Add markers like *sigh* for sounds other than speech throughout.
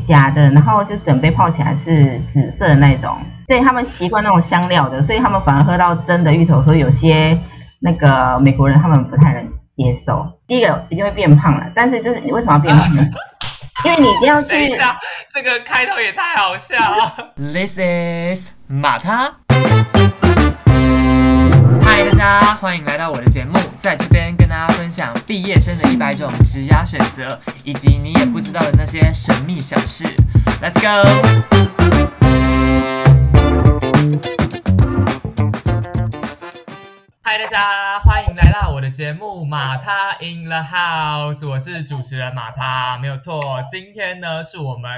假的，然后就整杯泡起来是紫色的那种。对他们习惯那种香料的，所以他们反而喝到真的芋头，所以有些那个美国人他们不太能接受。第一个一定会变胖了，但是就是你为什么要变胖呢？*laughs* 因为你一定要去。等一下，这个开头也太好笑了。This is 马他。大家欢迎来到我的节目，在这边跟大家分享毕业生的一百种职涯选择，以及你也不知道的那些神秘小事。Let's go。嗨，大家欢迎来到我的节目《马他 in the house》，我是主持人马他，没有错。今天呢，是我们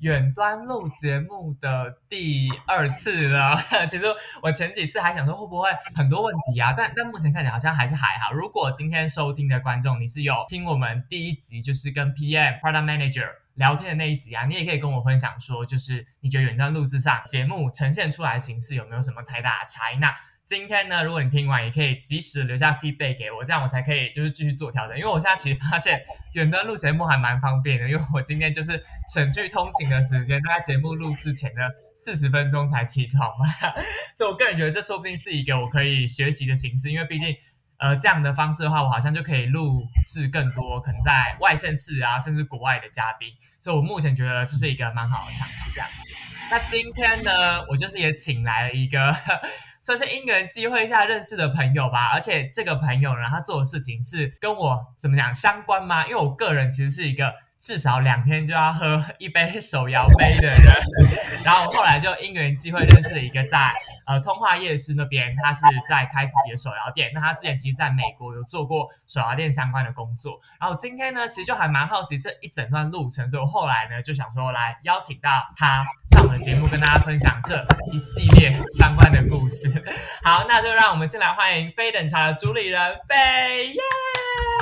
远端录节目的第二次了。*laughs* 其实我前几次还想说会不会很多问题啊，但但目前看起来好像还是还好。如果今天收听的观众你是有听我们第一集，就是跟 PM Product Manager 聊天的那一集啊，你也可以跟我分享说，就是你觉得远端录制上节目呈现出来的形式有没有什么太大的差异？那今天呢，如果你听完，也可以及时留下 feedback 给我，这样我才可以就是继续做调整。因为我现在其实发现远端录节目还蛮方便的，因为我今天就是省去通勤的时间，大概节目录制前的四十分钟才起床嘛，*laughs* 所以我个人觉得这说不定是一个我可以学习的形式，因为毕竟呃这样的方式的话，我好像就可以录制更多可能在外县市啊，甚至国外的嘉宾，所以我目前觉得这是一个蛮好的尝试这样子。那今天呢，我就是也请来了一个。算是因缘机会下认识的朋友吧，而且这个朋友呢，他做的事情是跟我怎么讲相关吗？因为我个人其实是一个。至少两天就要喝一杯手摇杯的人，*laughs* 然后后来就因缘机会认识了一个在呃通化夜市那边，他是在开自己的手摇店。那他之前其实在美国有做过手摇店相关的工作。然后今天呢，其实就还蛮好奇这一整段路程，所以我后来呢就想说来邀请到他上我们的节目，跟大家分享这一系列相关的故事。好，那就让我们先来欢迎非等茶的主理人飞耶。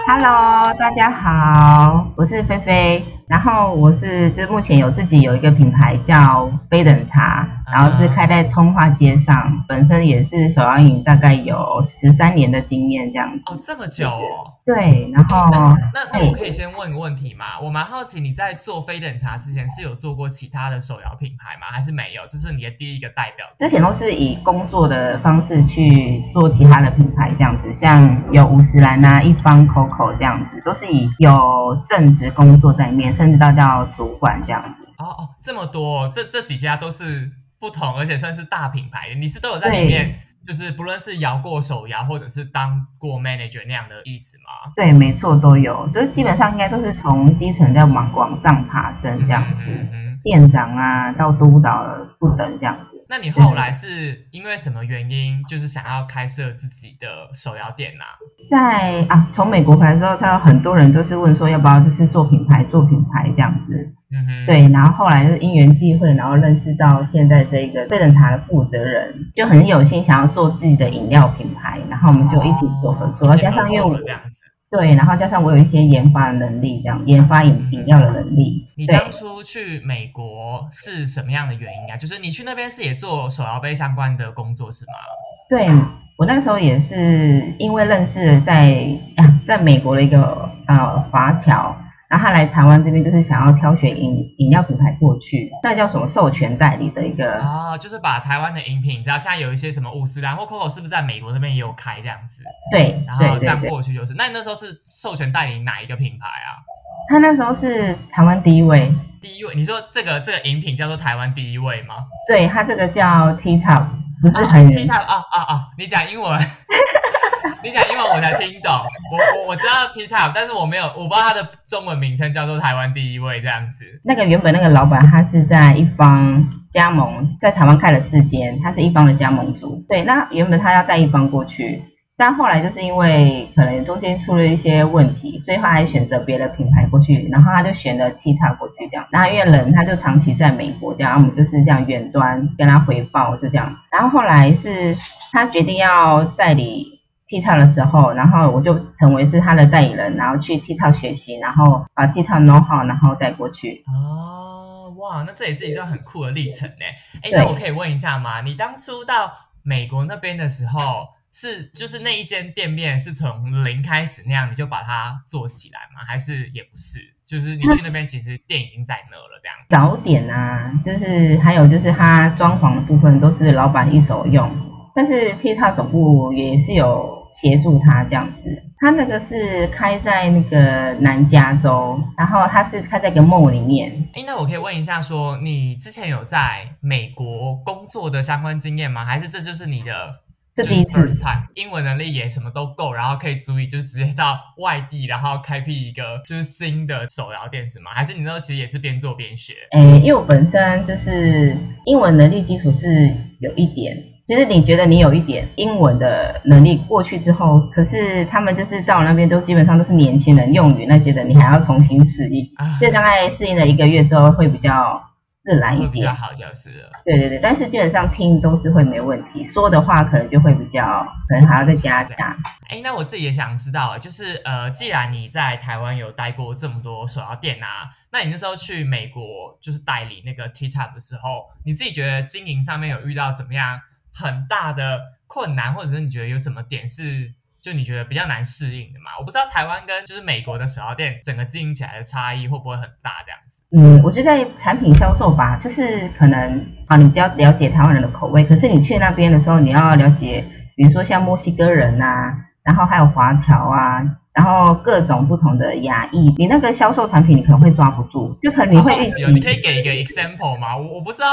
Hello，大家好，我是菲菲，然后我是就目前有自己有一个品牌叫飞等茶，然后是开在通化街上，本身也是手摇饮，大概有十三年的经验这样子。哦，这么久哦。对，然后那那我可以先问个问题吗？我蛮好奇你在做飞等茶之前是有做过其他的手摇品牌吗？还是没有？这是你的第一个代表？之前都是以工作的方式去做其他的品牌这样子，像有五十岚啊、一方 COCO 这样子，都是以有正职工作在面，甚至到叫主管这样子。哦哦，这么多，这这几家都是不同，而且算是大品牌，你是都有在里面。就是不论是摇过手摇，或者是当过 manager 那样的意思吗？对，没错，都有。就是基本上应该都是从基层在往往上爬升这样子，嗯店长啊到督导不等这样子。那你后来是因为什么原因，就是想要开设自己的手摇店呢？在啊，从美国回来之后，他有很多人都是问说要不要就是做品牌，做品牌这样子。嗯哼，对，然后后来是因缘际会，然后认识到现在这个飞等茶的负责人，就很有心想要做自己的饮料品牌，然后我们就一起做合作，加上因为这样子，对，然后加上我有一些研发的能力，这样研发饮饮料的能力。你当初去美国是什么样的原因啊？就是你去那边是也做手摇杯相关的工作是吗？对我那时候也是因为认识在 *coughs* 在美国的一个呃华侨。然后他来台湾这边就是想要挑选饮饮料品牌过去，那叫什么授权代理的一个啊，就是把台湾的饮品，你知道现在有一些什么五十兰或 COCO 是不是在美国那边也有开这样子？对，然后这样过去就是。那你那时候是授权代理哪一个品牌啊？他那时候是台湾第一位，第一位。你说这个这个饮品叫做台湾第一位吗？对，他这个叫 T Top，不是很 T Top 啊啊啊！你讲英文。*laughs* 你讲英文我才听懂，我我我知道 T Top，但是我没有，我不知道它的中文名称叫做台湾第一位这样子。那个原本那个老板他是在一方加盟，在台湾开了四间，他是一方的加盟主。对，那原本他要带一方过去，但后来就是因为可能中间出了一些问题，所以他还选择别的品牌过去，然后他就选了 T Top 过去这样。然后因为人他就长期在美国这样，我们就是这样远端跟他回报就这样。然后后来是他决定要代理。TikTok 的时候，然后我就成为是他的代理人，然后去 TikTok 学习，然后把 TikTok know how，然后带过去。哦，哇，那这也是一段很酷的历程呢。哎，那我可以问一下吗？你当初到美国那边的时候，是就是那一间店面是从零开始那样，你就把它做起来吗？还是也不是？就是你去那边其实店已经在那了，这样。早点啊，就是还有就是它装潢的部分都是老板一手用，但是 T 他总部也是有协助他这样子。他那个是开在那个南加州，然后他是开在一个 mall 里面。哎，那我可以问一下，说你之前有在美国工作的相关经验吗？还是这就是你的？这第一次，英文能力也什么都够，然后可以足以就直接到外地，然后开辟一个就是新的手摇店是吗？还是你那时候其实也是边做边学？哎，因为我本身就是英文能力基础是有一点，其实你觉得你有一点英文的能力过去之后，可是他们就是在我那边都基本上都是年轻人用语那些的，你还要重新适应，所以大概适应了一个月之后会比较。自然一点，比较好就是了。对对对，但是基本上听都是会没问题，说的话可能就会比较，可能还要再加强。哎，那我自己也想知道，就是呃，既然你在台湾有待过这么多手摇店啊，那你那时候去美国就是代理那个 T Tap 的时候，你自己觉得经营上面有遇到怎么样很大的困难，或者是你觉得有什么点是？就你觉得比较难适应的嘛？我不知道台湾跟就是美国的手摇店整个经营起来的差异会不会很大这样子？嗯，我觉得在产品销售吧，就是可能啊，你比较了解台湾人的口味，可是你去那边的时候，你要了解，比如说像墨西哥人呐，然后还有华侨啊，然后各种不同的亚裔，你那个销售产品你可能会抓不住，就可能你会预期。你可以给一个 example 吗？我我不知道。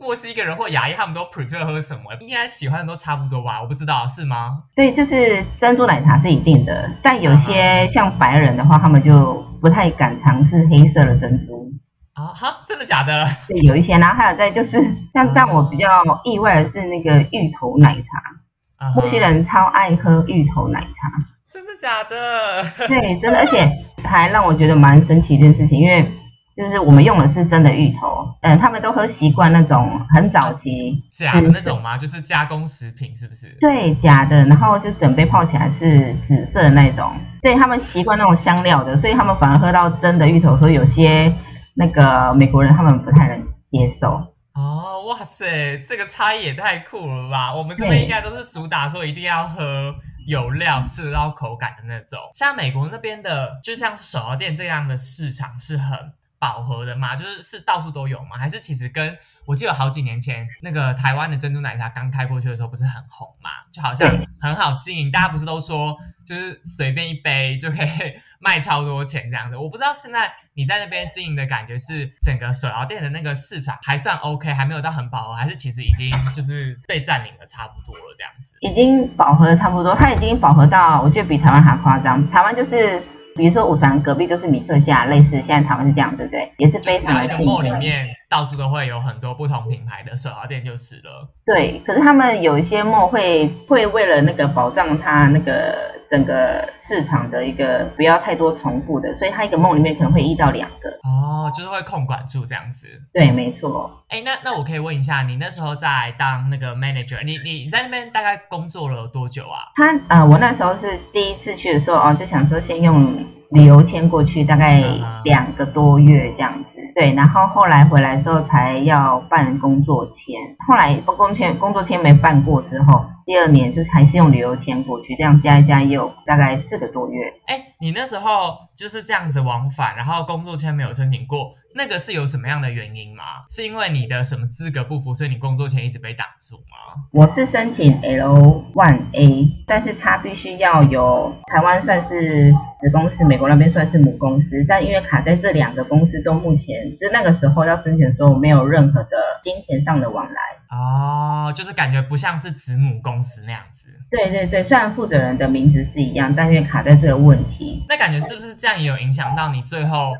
墨西哥人或牙医，他们都 prefer 喝什么？应该喜欢的都差不多吧？我不知道是吗？对，就是珍珠奶茶是一定的，但有些像白人的话，他们就不太敢尝试黑色的珍珠。啊哈，真的假的？对，有一些，然后还有在就是 *laughs* 像让我比较意外的是那个芋头奶茶，墨西人超爱喝芋头奶茶。真的假的？*laughs* 对，真的，而且还让我觉得蛮神奇一件事情，因为。就是我们用的是真的芋头，嗯，他们都喝习惯那种很早期假的那种吗？就是加工食品是不是？对，假的，然后就整杯泡起来是紫色的那种，对他们习惯那种香料的，所以他们反而喝到真的芋头，所以有些那个美国人他们不太能接受。哦，哇塞，这个差异也太酷了吧！我们这边应该都是主打说一定要喝有料、吃得到口感的那种，像美国那边的，就像是手摇店这样的市场是很。饱和的嘛，就是是到处都有吗，还是其实跟我记得好几年前那个台湾的珍珠奶茶刚开过去的时候，不是很红嘛？就好像很好经营，大家不是都说就是随便一杯就可以 *laughs* 卖超多钱这样子。我不知道现在你在那边经营的感觉是整个手摇店的那个市场还算 OK，还没有到很饱和，还是其实已经就是被占领的差不多了这样子？已经饱和的差不多，它已经饱和到我觉得比台湾还夸张。台湾就是。比如说五常隔壁就是米克夏，类似现在台湾是这样，对不对？也是非常的竞争。里面到处都会有很多不同品牌的手摇店，就是了。对，可是他们有一些墨会会为了那个保障它那个。整个市场的一个不要太多重复的，所以他一个梦里面可能会遇到两个哦，就是会控管住这样子。对，没错。哎，那那我可以问一下，你那时候在当那个 manager，你你你在那边大概工作了多久啊？他啊，我那时候是第一次去的时候哦，就想说先用旅游签过去，大概两个多月这样子。对，然后后来回来的时候才要办工作签，后来工作签工作签没办过之后。第二年就是还是用旅游签过去，这样加一加也有大概四个多月。哎，你那时候就是这样子往返，然后工作签没有申请过，那个是有什么样的原因吗？是因为你的什么资格不符，所以你工作签一直被挡住吗？我是申请 L one A，但是它必须要有台湾算是子公司，美国那边算是母公司，但因为卡在这两个公司都目前就那个时候要申请的时候没有任何的金钱上的往来。哦，就是感觉不像是子母公司那样子。对对对，虽然负责人的名字是一样，但因为卡在这个问题，那感觉是不是这样也有影响到你最后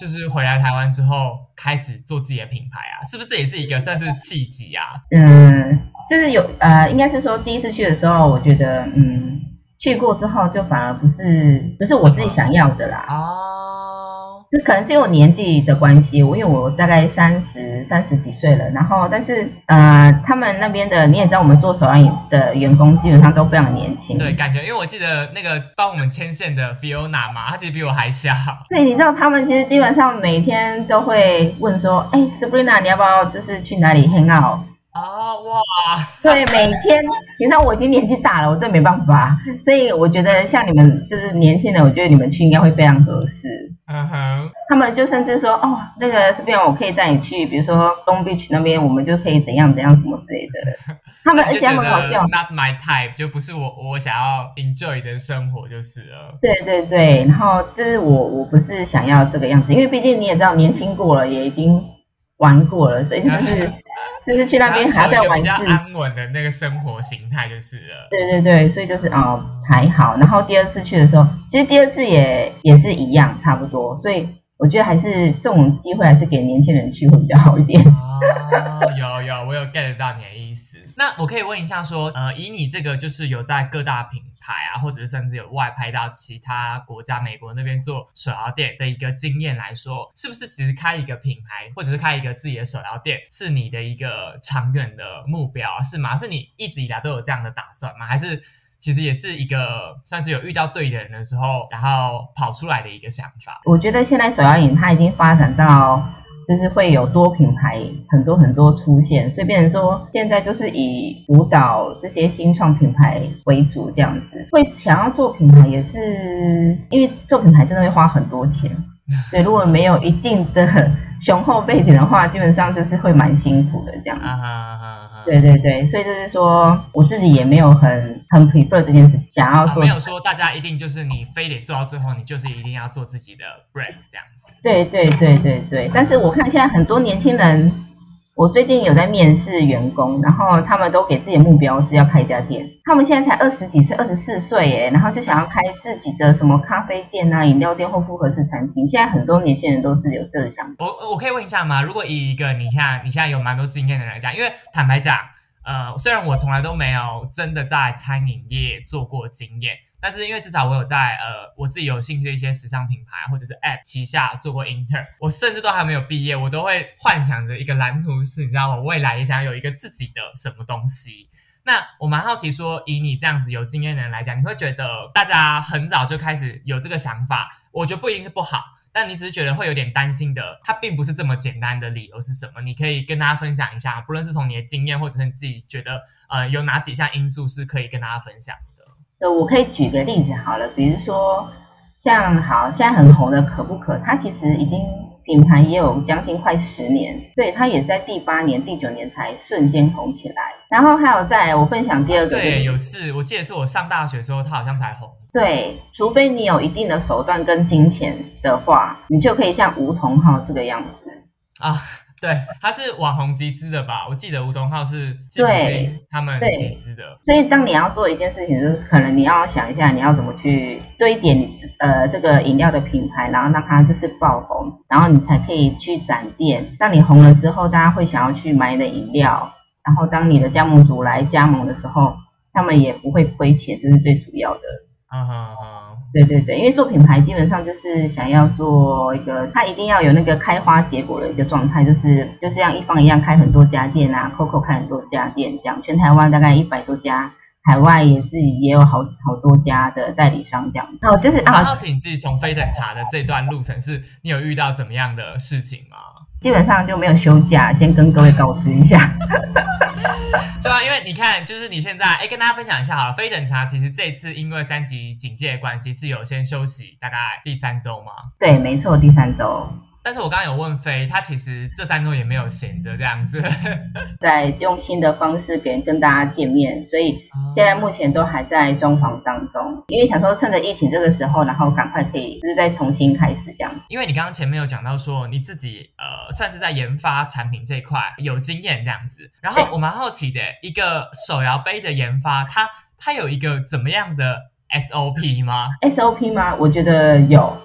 就是回来台湾之后开始做自己的品牌啊？是不是这也是一个算是契机啊？嗯，就是有呃，应该是说第一次去的时候，我觉得嗯，去过之后就反而不是不是我自己想要的啦。哦。这可能是因为我年纪的关系，我因为我大概三十三十几岁了，然后但是呃，他们那边的你也知道，我们做手艺的员工基本上都非常年轻。对，感觉因为我记得那个帮我们牵线的 Fiona 嘛，她其实比我还小。对，你知道他们其实基本上每天都会问说，哎，Sabrina，你要不要就是去哪里 hang out？啊哇，对，每天，平常我已经年纪大了，我真没办法，所以我觉得像你们就是年轻人，我觉得你们去应该会非常合适。嗯哼，他们就甚至说，哦，那个这边我可以带你去，比如说东 beach 那边，我们就可以怎样怎样什么之类的。*laughs* 他们而且他们好笑，Not my type，就不是我我想要 enjoy 的生活就是了。对对对，然后就是我我不是想要这个样子，因为毕竟你也知道，年轻过了，也已经玩过了，所以就是。*laughs* 就是去那边还要再玩比较安稳的那个生活形态就是了。对对对，所以就是哦还好。然后第二次去的时候，其实第二次也也是一样，差不多。所以我觉得还是这种机会还是给年轻人去会比较好一点。哦，*laughs* 有有，我有 get 到你的意思。那我可以问一下，说呃，以你这个就是有在各大品牌啊，或者是甚至有外派到其他国家，美国那边做手摇店的一个经验来说，是不是其实开一个品牌，或者是开一个自己的手摇店，是你的一个长远的目标，是吗？是你一直以来都有这样的打算吗？还是其实也是一个算是有遇到对的人的时候，然后跑出来的一个想法？我觉得现在手摇饮它已经发展到。就是会有多品牌很多很多出现，所以变成说现在就是以舞蹈这些新创品牌为主这样子。会想要做品牌也是因为做品牌真的会花很多钱，对，如果没有一定的雄厚背景的话，基本上就是会蛮辛苦的这样子。对对对，所以就是说，我自己也没有很很 prefer 这件事，想要做，没有说大家一定就是你非得做到最后，你就是一定要做自己的 brand 这样子。对对对对对，但是我看现在很多年轻人。我最近有在面试员工，然后他们都给自己的目标是要开一家店。他们现在才二十几岁，二十四岁耶，然后就想要开自己的什么咖啡店啊、饮料店或复合式餐厅。现在很多年轻人都是有这个想法。我我可以问一下吗？如果以一个你看你现在有蛮多经验的人来讲，因为坦白讲，呃，虽然我从来都没有真的在餐饮业做过经验。但是因为至少我有在呃我自己有兴趣的一些时尚品牌或者是 App 旗下做过 intern，我甚至都还没有毕业，我都会幻想着一个蓝图是，你知道我未来也想有一个自己的什么东西。那我蛮好奇说，以你这样子有经验的人来讲，你会觉得大家很早就开始有这个想法，我觉得不一定是不好，但你只是觉得会有点担心的，它并不是这么简单的理由是什么？你可以跟大家分享一下，不论是从你的经验或者是你自己觉得呃有哪几项因素是可以跟大家分享。我可以举个例子好了，比如说像好现在很红的可不可，它其实已经品牌也有将近快十年，对，它也在第八年、第九年才瞬间红起来。然后还有在我分享第二个，对，有事，我记得是我上大学的时候，它好像才红。对，除非你有一定的手段跟金钱的话，你就可以像梧桐号这个样子啊。对，他是网红集资的吧？我记得吴东浩是对他们集资的。所以当你要做一件事情，就是可能你要想一下，你要怎么去堆点呃这个饮料的品牌，然后让它就是爆红，然后你才可以去展店。当你红了之后，大家会想要去买你的饮料，然后当你的加盟主来加盟的时候，他们也不会亏钱，这是最主要的。啊哈哈，对对对，因为做品牌基本上就是想要做一个，它一定要有那个开花结果的一个状态，就是就是像一方一样开很多家店啊，COCO 开很多家店这样，全台湾大概一百多家，海外也是也有好好多家的代理商这样。哦，就是啊，好奇你自己从飞等茶的这段路程，是你有遇到怎么样的事情吗？基本上就没有休假，先跟各位告知一下。*laughs* 对啊，因为你看，就是你现在，哎，跟大家分享一下好了。非等茶其实这次因为三级警戒的关系，是有先休息大概第三周吗？对，没错，第三周。但是我刚刚有问飞，他其实这三周也没有闲着这样子，*laughs* 在用新的方式给跟大家见面，所以现在目前都还在装潢当中，因为想说趁着疫情这个时候，然后赶快可以就是再重新开始这样。因为你刚刚前面有讲到说你自己呃算是在研发产品这一块有经验这样子，然后我蛮好奇的一个手摇杯的研发，它它有一个怎么样的 SOP 吗？SOP 吗？我觉得有。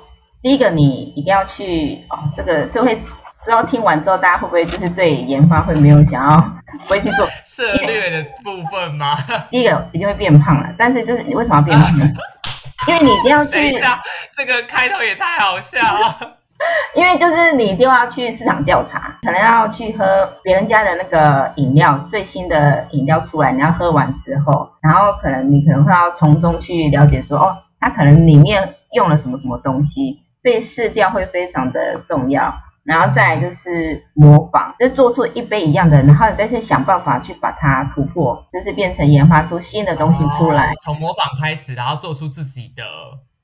第一个，你一定要去哦，这个就会不知道听完之后，大家会不会就是对研发会没有想要 *laughs* 不会去做涉略的部分吗？*laughs* 第一个一定会变胖了，但是就是你为什么要变胖？*laughs* 因为你一定要去。等一下，这个开头也太好笑了。因为就是你一定要去市场调查，可能要去喝别人家的那个饮料，最新的饮料出来，你要喝完之后，然后可能你可能会要从中去了解说，哦，它可能里面用了什么什么东西。所以试调会非常的重要，然后再来就是模仿，就做出一杯一样的，然后你再去想办法去把它突破，就是变成研发出新的东西出来。从模仿开始，然后做出自己的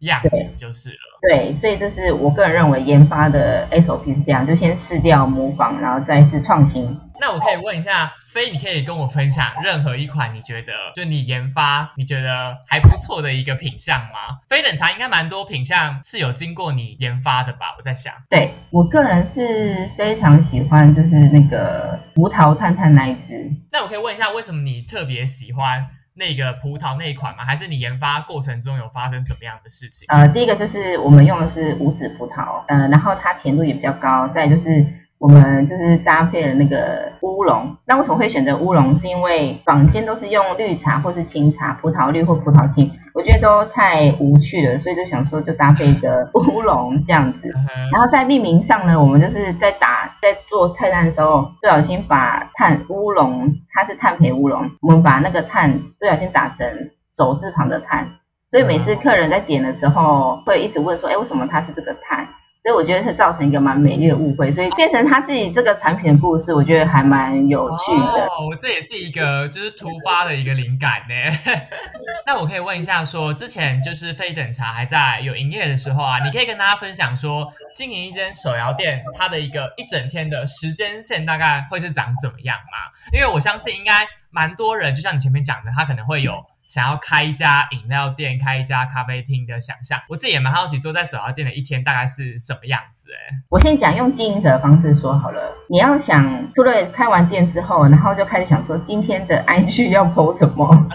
样子就是了。对，所以这是我个人认为研发的 SOP 是这样，就先试掉模仿，然后再是创新。那我可以问一下，飞，你可以跟我分享任何一款你觉得就你研发你觉得还不错的一个品相吗？飞冷茶应该蛮多品相是有经过你研发的吧？我在想。对我个人是非常喜欢，就是那个葡萄探探那一支。那我可以问一下，为什么你特别喜欢那个葡萄那一款吗？还是你研发过程中有发生怎么样的事情？呃，第一个就是我们用的是无籽葡萄，呃，然后它甜度也比较高。再就是我们就是搭配了那个乌龙。那为什么会选择乌龙？是因为坊间都是用绿茶或是清茶，葡萄绿或葡萄青，我觉得都太无趣了，所以就想说就搭配一个乌龙这样子。然后在命名上呢，我们就是在打在做菜单的时候，不小心把碳乌龙，它是碳培乌龙，我们把那个碳不小心打成手字旁的碳，所以每次客人在点的时候会一直问说，哎，为什么它是这个碳？所以我觉得是造成一个蛮美丽的误会，所以变成他自己这个产品的故事，我觉得还蛮有趣的。哦，这也是一个就是突发的一个灵感呢。那我可以问一下说之前就是非等茶还在有营业的时候啊，你可以跟大家分享说，经营一间手摇店，它的一个一整天的时间线大概会是长怎么样吗？因为我相信应该蛮多人，就像你前面讲的，他可能会有。想要开一家饮料店、开一家咖啡厅的想象，我自己也蛮好奇，说在手摇店的一天大概是什么样子、哎，我先讲用经营者的方式说好了，你要想除了开完店之后，然后就开始想说今天的 IG 要 PO 什么。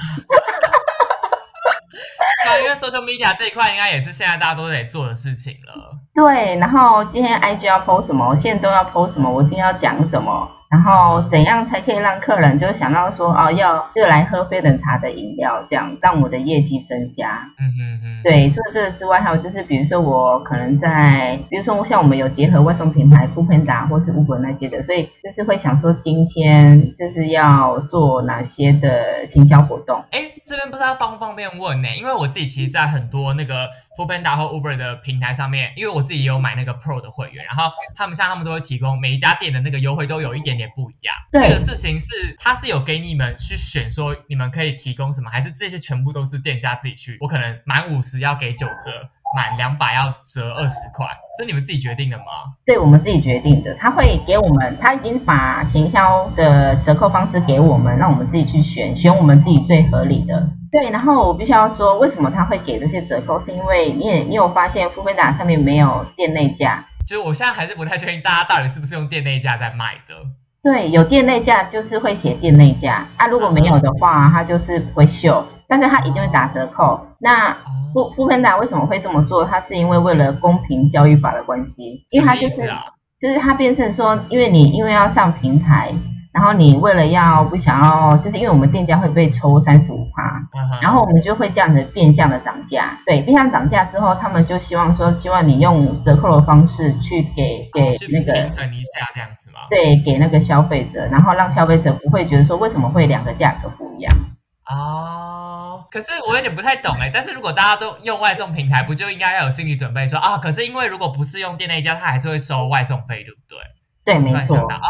对，因为 social media 这一块应该也是现在大家都得做的事情了。对，然后今天 IG 要 post 什么，我现在都要 post 什么，我今天要讲什么，然后怎样才可以让客人就想到说哦，要就来喝非冷茶的饮料，这样让我的业绩增加。嗯嗯嗯，对，除了这个之外，还有就是比如说我可能在，比如说像我们有结合外送平台 f o o p a n d a 或是 Uber 那些的，所以就是会想说今天就是要做哪些的行销活动。哎，这边不知道方不方便问呢？因为我自己其实，在很多那个 f o o p a n d a 或 Uber 的平台上面，因为我自己也有买那个 Pro 的会员，然后他们像他们都会提供每一家店的那个优惠都有一点点不一样。对这个事情是他是有给你们去选说你们可以提供什么，还是这些全部都是店家自己去？我可能满五十要给九折，满两百要折二十块，这你们自己决定的吗？对我们自己决定的，他会给我们，他已经把行销的折扣方式给我们，让我们自己去选，选我们自己最合理的。对，然后我必须要说，为什么他会给这些折扣，是因为你也你有发现，富菲达上面没有店内价，就是我现在还是不太确定大家到底是不是用店内价在卖的。对，有店内价就是会写店内价，啊，如果没有的话，它就是不会秀，但是它一定会打折扣。那哦，富富芬达为什么会这么做？它是因为为了公平交易法的关系，因为它就是？就是它变成说，因为你因为要上平台，然后你为了要不想要，就是因为我们店家会被抽三十五趴，然后我们就会这样子变相的涨价。对，变相涨价之后，他们就希望说，希望你用折扣的方式去给给那个平衡一下这样子吗？对给那个消费者，然后让消费者不会觉得说为什么会两个价格不一样。哦，可是我有点不太懂哎。但是如果大家都用外送平台，不就应该要有心理准备说啊？可是因为如果不是用店内价，他还是会收外送费，对不对？对，没错突然想到。哦，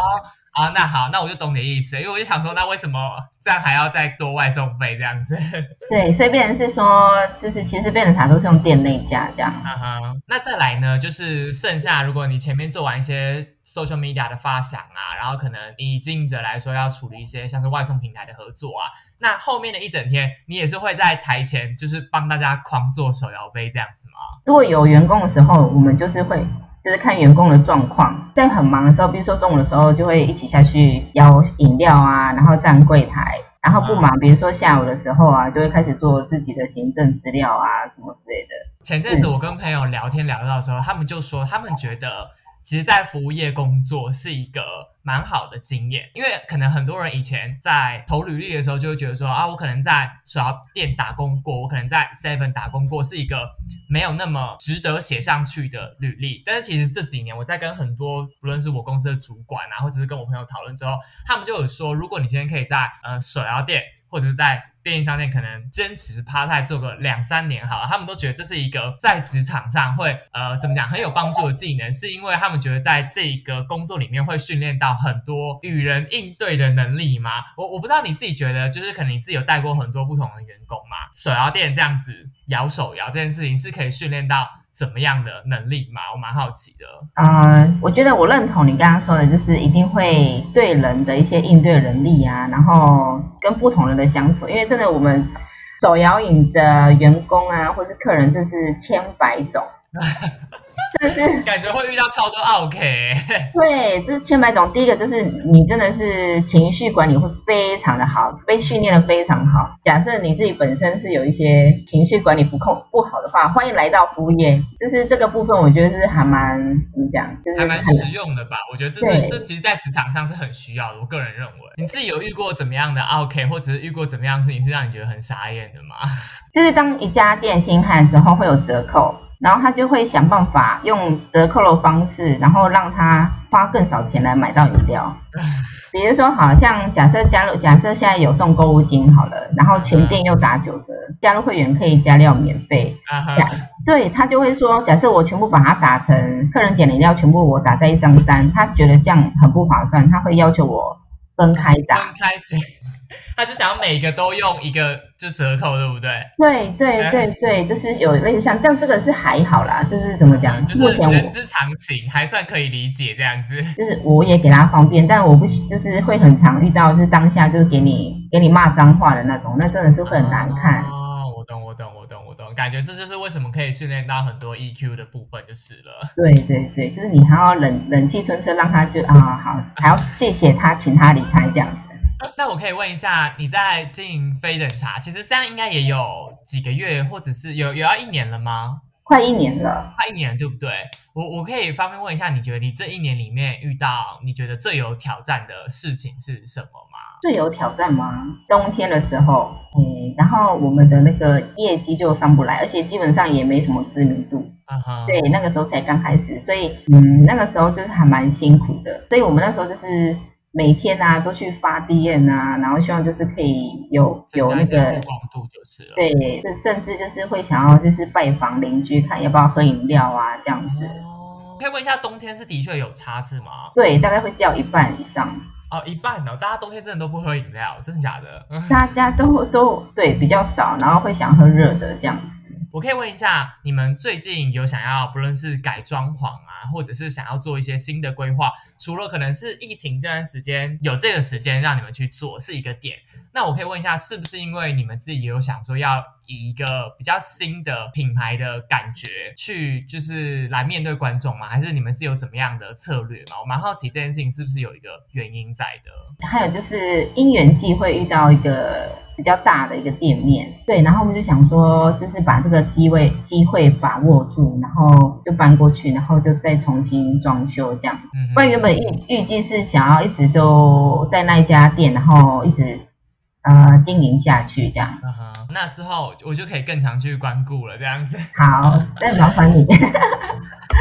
啊，那好，那我就懂你的意思，因为我就想说，那为什么这样还要再多外送费这样子？*laughs* 对，所以变成是说，就是其实变成茶都是用店内价这样。啊哈，那再来呢，就是剩下如果你前面做完一些 social media 的发想啊，然后可能以经营者来说要处理一些像是外送平台的合作啊，那后面的一整天你也是会在台前就是帮大家狂做手摇杯这样子吗？如果有员工的时候，我们就是会就是看员工的状况，在很忙的时候，比如说中午的时候，就会一起下去邀饮料啊，然后站柜台。然后不忙，比如说下午的时候啊，就会开始做自己的行政资料啊，什么之类的。前阵子我跟朋友聊天聊到的时候，他们就说他们觉得，其实，在服务业工作是一个蛮好的经验，因为可能很多人以前在投履历的时候就会觉得说啊，我可能在手摇店打工过，我可能在 Seven 打工过，是一个没有那么值得写上去的履历。但是其实这几年我在跟很多不论是我公司的主管啊，或者是跟我朋友讨论之后，他们就有说，如果你今天可以在呃手摇店或者是在便利商店可能兼职 part time 做个两三年好了，他们都觉得这是一个在职场上会呃怎么讲很有帮助的技能，是因为他们觉得在这个工作里面会训练到很多与人应对的能力吗？我我不知道你自己觉得，就是可能你自己有带过很多不同的员工嘛，手摇店这样子摇手摇这件事情是可以训练到怎么样的能力吗？我蛮好奇的。嗯，我觉得我认同你刚刚说的，就是一定会对人的一些应对能力啊，然后跟不同人的相处，因为真的我们手摇饮的员工啊，或是客人，真是千百种，*laughs* 真的是 *laughs* 感觉会遇到超多 OK，*laughs* 对，这是千百种。第一个就是你真的是情绪管理会非常的好，被训练的非常好。假设你自己本身是有一些情绪管理不控不好的话，欢迎来到服务业。就是这个部分，我觉得是还蛮怎么讲，就是还蛮很实用的吧？我觉得这是对这其实，在职场上是很需要的。我个人认为，你自己有遇过怎么样的 OK，或者是遇过怎么样的事情是让你觉得很傻眼的吗？就是当一家店新开的时候会有折扣，然后他就会想办法用折扣的方式，然后让他花更少钱来买到饮料。比如说，好像假设加入，假设现在有送购物金好了，然后全店又打九折，加入会员可以加料免费。啊对他就会说，假设我全部把它打成客人点的饮料，全部我打在一张单，他觉得这样很不划算，他会要求我分开打。分开钱，他就想要每个都用一个就折扣，对不对？对对哎对对，就是有类似像这样，这个是还好啦，就是怎么讲，就是人之常情，还算可以理解这样子。就是我也给他方便，但我不喜就是会很常遇到，就是当下就是给你给你骂脏话的那种，那真的是会很难看。哦，我懂，我懂，我懂，我懂，感觉这就是为什么可以训练到很多 EQ 的部分就是了。对对对，就是你还要忍忍气吞声，让他就啊好，还要谢谢他，请他离开这样子。那我可以问一下，你在经营飞等茶，其实这样应该也有几个月，或者是有有要一年了吗？快一年了，快一年，对不对？我我可以方便问一下，你觉得你这一年里面遇到你觉得最有挑战的事情是什么吗？最有挑战吗？冬天的时候，嗯，然后我们的那个业绩就上不来，而且基本上也没什么知名度。嗯哼，对，那个时候才刚开始，所以嗯，那个时候就是还蛮辛苦的。所以我们那时候就是每天啊都去发 DM 啊，然后希望就是可以有有那个度就是了。对，甚甚至就是会想要就是拜访邻居，看要不要喝饮料啊这样子。哦，可以问一下，冬天是的确有差是吗？对，大概会掉一半以上，哦，一半哦，大家冬天真的都不喝饮料，真的假的？嗯大家都都对比较少，然后会想喝热的这样子。我可以问一下，你们最近有想要不论是改装潢啊，或者是想要做一些新的规划，除了可能是疫情这段时间有这个时间让你们去做是一个点，那我可以问一下，是不是因为你们自己有想说要以一个比较新的品牌的感觉去就是来面对观众吗？还是你们是有怎么样的策略吗？我蛮好奇这件事情是不是有一个原因在的。还有就是因缘际会遇到一个比较大的一个店面，对，然后我们就想说，就是把这个机会机会把握住，然后就搬过去，然后就再重新装修这样。不然原本预预计是想要一直就在那一家店，然后一直呃经营下去这样。嗯哼，那之后我就可以更常去光顾了，这样子。好，*laughs* 再麻烦你。*laughs*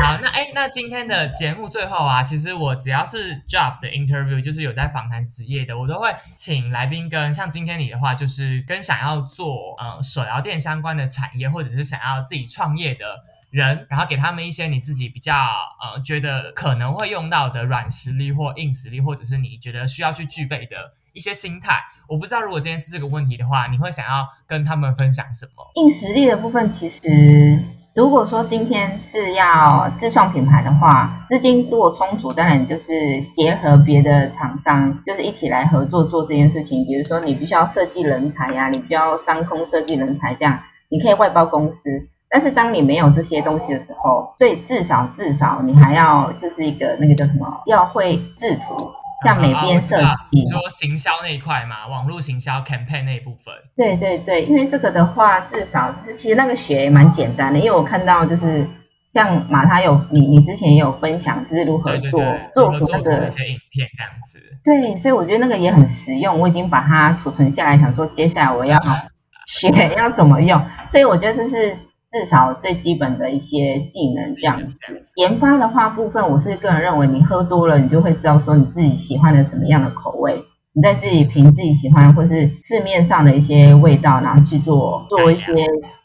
好，那哎，那今天的节目最后啊，其实我只要是 job 的 interview，就是有在访谈职业的，我都会请来宾跟像今天你的话，就是跟想要做呃手摇店相关的产业，或者是想要自己创业的人，然后给他们一些你自己比较呃觉得可能会用到的软实力或硬实力，或者是你觉得需要去具备的一些心态。我不知道如果今天是这个问题的话，你会想要跟他们分享什么？硬实力的部分，其实如果说今天是要自创品牌的话，资金如果充足，当然就是结合别的厂商，就是一起来合作做这件事情。比如说你必须要设计人才呀、你必须要商空设计人才，这样你可以外包公司。但是当你没有这些东西的时候，最至少至少你还要就是一个那个叫什么，要会制图，像美编设计你。说行销那一块嘛，网络行销 campaign 那一部分。对对对，因为这个的话，至少是其实那个学也蛮简单的，因为我看到就是像马他有你你之前也有分享，就是如何做做做出那个一些影片这样子。对，所以我觉得那个也很实用，我已经把它储存下来，想说接下来我要 *laughs* 学要怎么用，所以我觉得这是至少最基本的一些技能这样子。研发的话部分，我是个人认为，你喝多了，你就会知道说你自己喜欢的什么样的口味，你再自己凭自己喜欢或是市面上的一些味道，然后去做做一些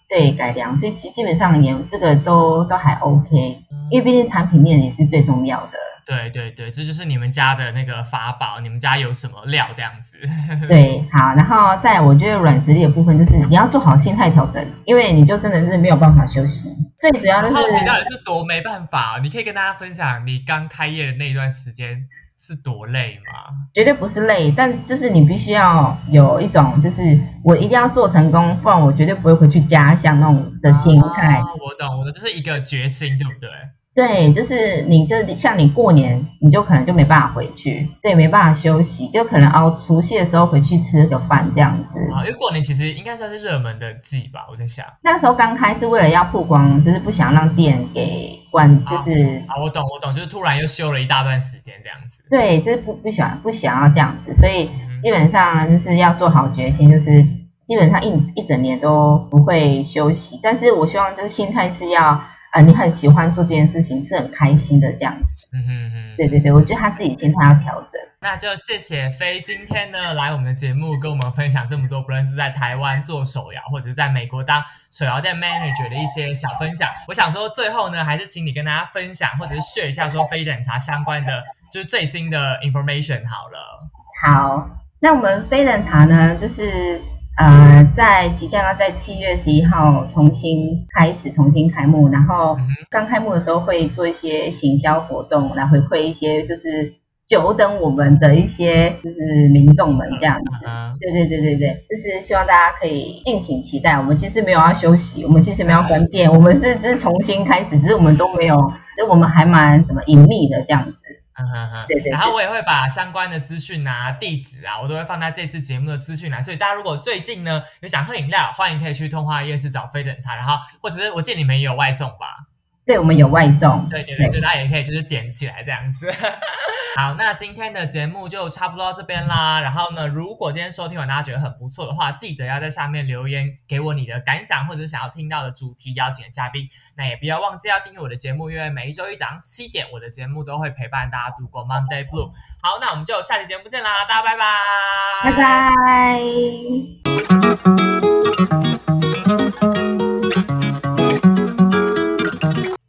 对改良，所以其基本上研这个都都还 OK，因为毕竟产品面也是最重要的。对对对，这就是你们家的那个法宝，你们家有什么料这样子？*laughs* 对，好，然后在我觉得软实力的部分就是你要做好心态调整，因为你就真的是没有办法休息。最主要的是好奇到底是多没办法，你可以跟大家分享你刚开业的那一段时间是多累吗？绝对不是累，但就是你必须要有一种就是我一定要做成功，不然我绝对不会回去家乡那种的心态。哦我懂，我的就是一个决心，对不对？对，就是你就像你过年，你就可能就没办法回去，对，没办法休息，就可能熬除夕的时候回去吃个饭这样子。啊，因为过年其实应该算是热门的季吧，我在想。那时候刚开是为了要曝光，就是不想让店给关，就是啊，我懂，我懂，就是突然又休了一大段时间这样子。对，就是不不想不想要这样子，所以嗯基本上就是要做好决心，就是基本上一一整年都不会休息。但是我希望就是心态是要，呃，你很喜欢做这件事情，是很开心的这样子。嗯哼哼，对对对，我觉得他自己心态要调整。那就谢谢飞今天呢来我们的节目，跟我们分享这么多，不论是在台湾做手摇，或者是在美国当手摇店 manager 的一些小分享。我想说，最后呢，还是请你跟大家分享，或者是 share 一下说飞等茶相关的，就是最新的 information 好了。好，那我们飞人茶呢，就是呃，在即将要在七月十一号重新开始，重新开幕。然后刚开幕的时候会做一些行销活动，来回馈一些就是久等我们的一些就是民众们这样子。嗯对对对对对，就是希望大家可以敬请期待。我们其实没有要休息，我们其实没有要关店，我们是只是重新开始，只是我们都没有，就我们还蛮什么隐秘的这样子。嗯哼哼，对对对然后我也会把相关的资讯啊、地址啊，我都会放在这次节目的资讯栏。所以大家如果最近呢有想喝饮料，欢迎可以去通化夜市找飞等茶，然后或者是我见你们也有外送吧？对，我们有外送。对对对，所以大家也可以就是点起来这样子。*laughs* 好，那今天的节目就差不多到这边啦。然后呢，如果今天收听完大家觉得很不错的话，记得要在下面留言给我你的感想，或者是想要听到的主题、邀请的嘉宾。那也不要忘记要订阅我的节目，因为每一周一早上七点，我的节目都会陪伴大家度过 Monday Blue。好，那我们就下期节目见啦，大家拜拜，拜拜。